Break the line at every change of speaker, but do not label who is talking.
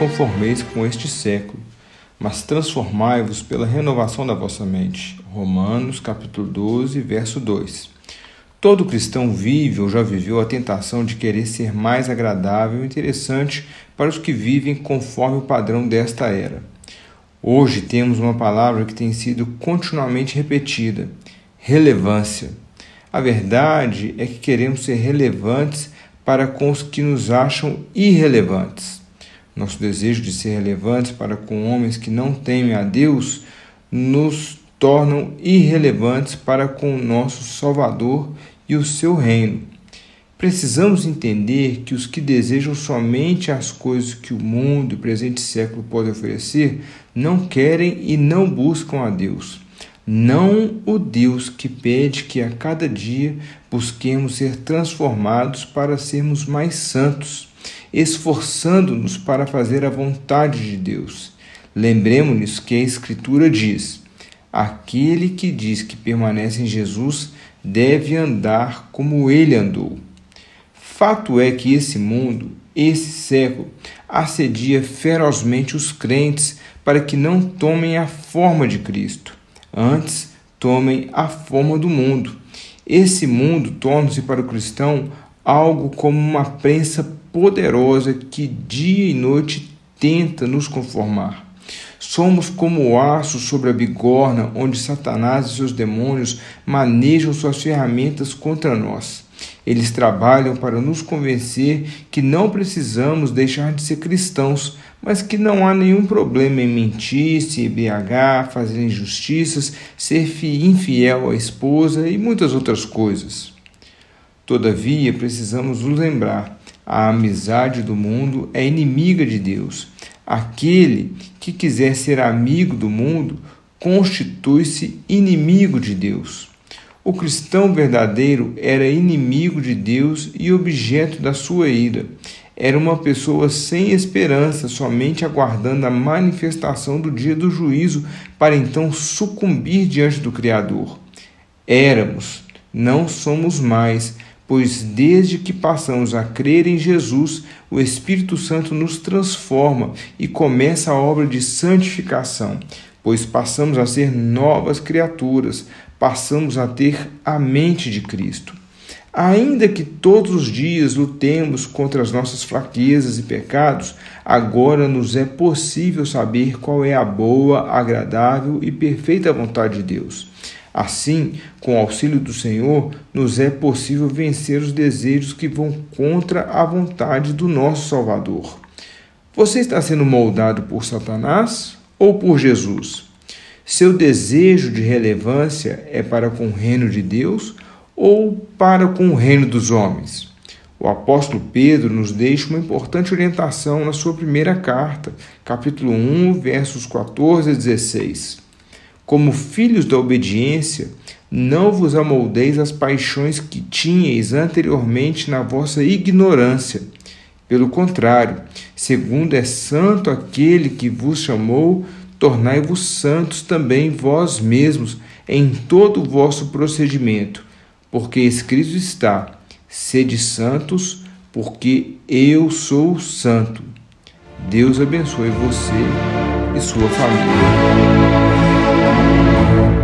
conformeis com este século, mas transformai-vos pela renovação da vossa mente. Romanos capítulo 12, verso 2. Todo cristão vive ou já viveu a tentação de querer ser mais agradável e interessante para os que vivem conforme o padrão desta era. Hoje temos uma palavra que tem sido continuamente repetida: relevância. A verdade é que queremos ser relevantes para com os que nos acham irrelevantes. Nosso desejo de ser relevantes para com homens que não temem a Deus nos tornam irrelevantes para com o nosso Salvador e o seu reino. Precisamos entender que os que desejam somente as coisas que o mundo e o presente século podem oferecer não querem e não buscam a Deus. Não o Deus que pede que a cada dia busquemos ser transformados para sermos mais santos, esforçando-nos para fazer a vontade de Deus. Lembremos-nos que a Escritura diz: aquele que diz que permanece em Jesus deve andar como ele andou. Fato é que esse mundo, esse século, assedia ferozmente os crentes para que não tomem a forma de Cristo, antes tomem a forma do mundo. Esse mundo torna-se para o cristão algo como uma prensa poderosa que dia e noite tenta nos conformar. Somos como o aço sobre a bigorna, onde Satanás e seus demônios manejam suas ferramentas contra nós. Eles trabalham para nos convencer que não precisamos deixar de ser cristãos, mas que não há nenhum problema em mentir, se embriagar, fazer injustiças, ser infiel à esposa e muitas outras coisas. Todavia, precisamos nos lembrar: a amizade do mundo é inimiga de Deus. Aquele que quiser ser amigo do mundo constitui-se inimigo de Deus. O cristão verdadeiro era inimigo de Deus e objeto da sua ira. Era uma pessoa sem esperança, somente aguardando a manifestação do dia do juízo para então sucumbir diante do Criador. Éramos, não somos mais, pois desde que passamos a crer em Jesus, o Espírito Santo nos transforma e começa a obra de santificação, pois passamos a ser novas criaturas, passamos a ter a mente de Cristo. Ainda que todos os dias lutemos contra as nossas fraquezas e pecados, agora nos é possível saber qual é a boa, agradável e perfeita vontade de Deus. Assim, com o auxílio do Senhor, nos é possível vencer os desejos que vão contra a vontade do nosso Salvador. Você está sendo moldado por Satanás ou por Jesus? Seu desejo de relevância é para com o reino de Deus ou para com o reino dos homens? O apóstolo Pedro nos deixa uma importante orientação na sua primeira carta, capítulo 1, versos 14 a 16. Como filhos da obediência, não vos amoldeis as paixões que tinhais anteriormente na vossa ignorância. Pelo contrário, segundo é santo aquele que vos chamou, tornai-vos santos também vós mesmos em todo o vosso procedimento porque escrito está: sede santos, porque eu sou santo. Deus abençoe você e sua família. Thank you.